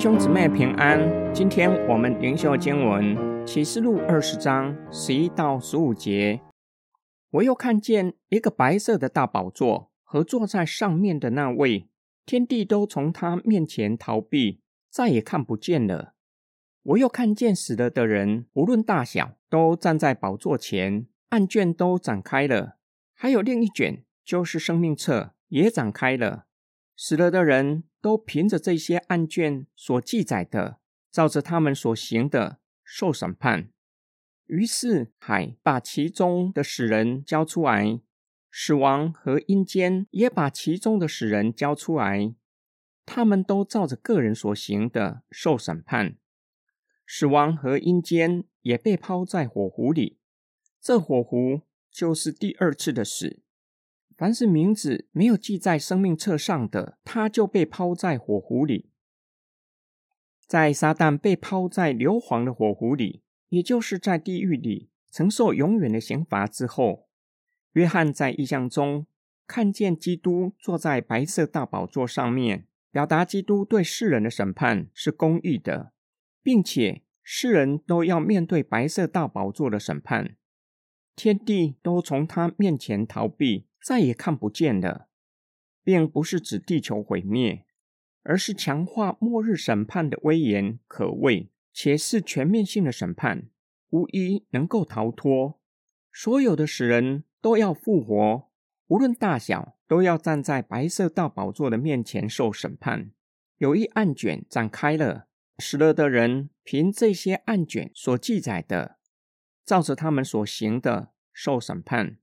兄姊妹平安，今天我们灵修经文启示录二十章十一到十五节。我又看见一个白色的大宝座和坐在上面的那位，天地都从他面前逃避，再也看不见了。我又看见死了的人，无论大小，都站在宝座前，案卷都展开了，还有另一卷，就是生命册，也展开了。死了的人都凭着这些案卷所记载的，照着他们所行的受审判。于是海把其中的死人交出来，死亡和阴间也把其中的死人交出来，他们都照着个人所行的受审判。死亡和阴间也被抛在火湖里，这火湖就是第二次的死。凡是名字没有记在生命册上的，他就被抛在火湖里。在撒旦被抛在硫磺的火湖里，也就是在地狱里承受永远的刑罚之后，约翰在异象中看见基督坐在白色大宝座上面，表达基督对世人的审判是公义的，并且世人都要面对白色大宝座的审判，天地都从他面前逃避。再也看不见了，并不是指地球毁灭，而是强化末日审判的威严，可畏且是全面性的审判，无一能够逃脱。所有的死人都要复活，无论大小，都要站在白色大宝座的面前受审判。有一案卷展开了，死了的人凭这些案卷所记载的，照着他们所行的受审判。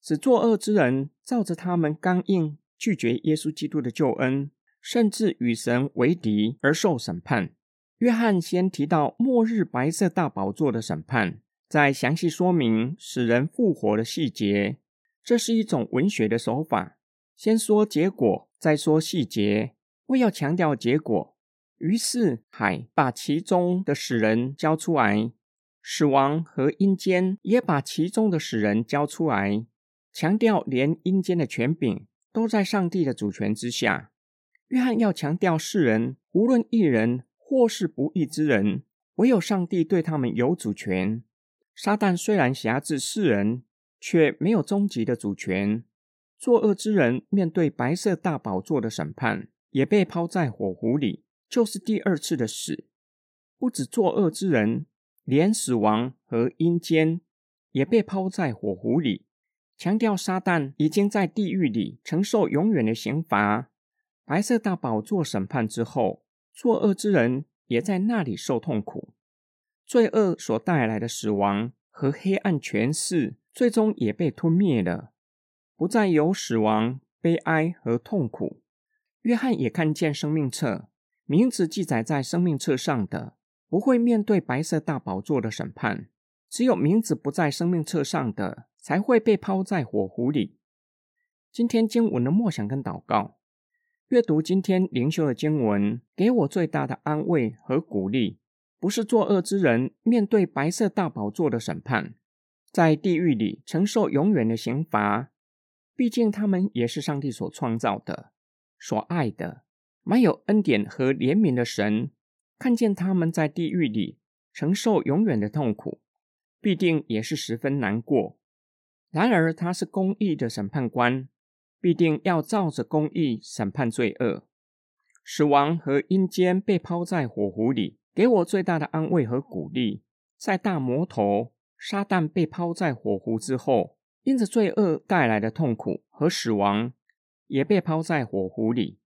使作恶之人照着他们刚硬拒绝耶稣基督的救恩，甚至与神为敌而受审判。约翰先提到末日白色大宝座的审判，再详细说明使人复活的细节。这是一种文学的手法，先说结果，再说细节。为要强调结果，于是海把其中的使人交出来，死亡和阴间也把其中的使人交出来。强调连阴间的权柄都在上帝的主权之下。约翰要强调世人，无论义人或是不义之人，唯有上帝对他们有主权。撒旦虽然辖制世人，却没有终极的主权。作恶之人面对白色大宝座的审判，也被抛在火湖里，就是第二次的死。不止作恶之人，连死亡和阴间也被抛在火湖里。强调撒旦已经在地狱里承受永远的刑罚，白色大宝座审判之后，作恶之人也在那里受痛苦。罪恶所带来的死亡和黑暗权势，最终也被吞灭了，不再有死亡、悲哀和痛苦。约翰也看见生命册，名字记载在生命册上的，不会面对白色大宝座的审判，只有名字不在生命册上的。才会被抛在火湖里。今天经文的默想跟祷告，阅读今天灵修的经文，给我最大的安慰和鼓励。不是作恶之人面对白色大宝座的审判，在地狱里承受永远的刑罚。毕竟他们也是上帝所创造的、所爱的、满有恩典和怜悯的神。看见他们在地狱里承受永远的痛苦，必定也是十分难过。然而，他是公义的审判官，必定要照着公义审判罪恶。死亡和阴间被抛在火湖里，给我最大的安慰和鼓励。在大魔头撒旦被抛在火湖之后，因着罪恶带来的痛苦和死亡，也被抛在火湖里。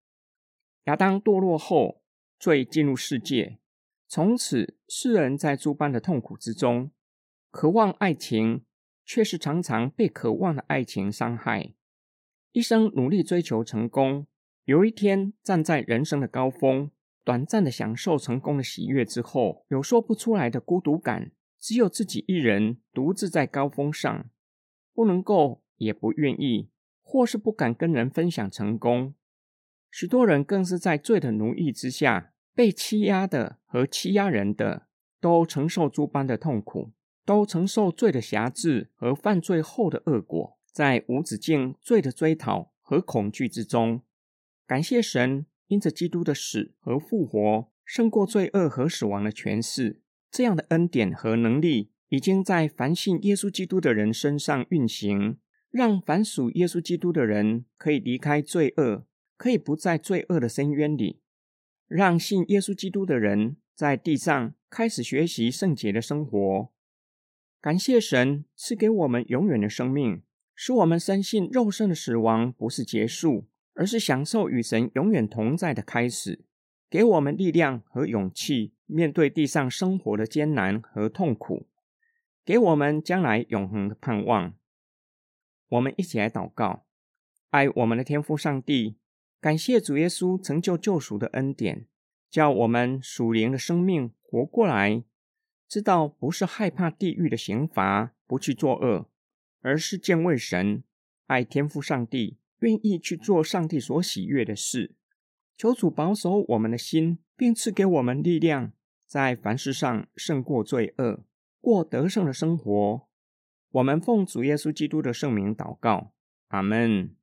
亚当堕落后，罪进入世界，从此世人在诸般的痛苦之中，渴望爱情。却是常常被渴望的爱情伤害，一生努力追求成功，有一天站在人生的高峰，短暂的享受成功的喜悦之后，有说不出来的孤独感，只有自己一人独自在高峰上，不能够，也不愿意，或是不敢跟人分享成功。许多人更是在罪的奴役之下，被欺压的和欺压人的，都承受诸般的痛苦。都承受罪的辖制和犯罪后的恶果，在无止境罪的追讨和恐惧之中。感谢神，因着基督的死和复活，胜过罪恶和死亡的权势。这样的恩典和能力已经在凡信耶稣基督的人身上运行，让凡属耶稣基督的人可以离开罪恶，可以不在罪恶的深渊里，让信耶稣基督的人在地上开始学习圣洁的生活。感谢神赐给我们永远的生命，使我们深信肉身的死亡不是结束，而是享受与神永远同在的开始，给我们力量和勇气，面对地上生活的艰难和痛苦，给我们将来永恒的盼望。我们一起来祷告：爱我们的天父上帝，感谢主耶稣成就救赎的恩典，叫我们属灵的生命活过来。知道不是害怕地狱的刑罚，不去作恶，而是敬畏神，爱天父上帝，愿意去做上帝所喜悦的事。求主保守我们的心，并赐给我们力量，在凡事上胜过罪恶，过得胜的生活。我们奉主耶稣基督的圣名祷告，阿门。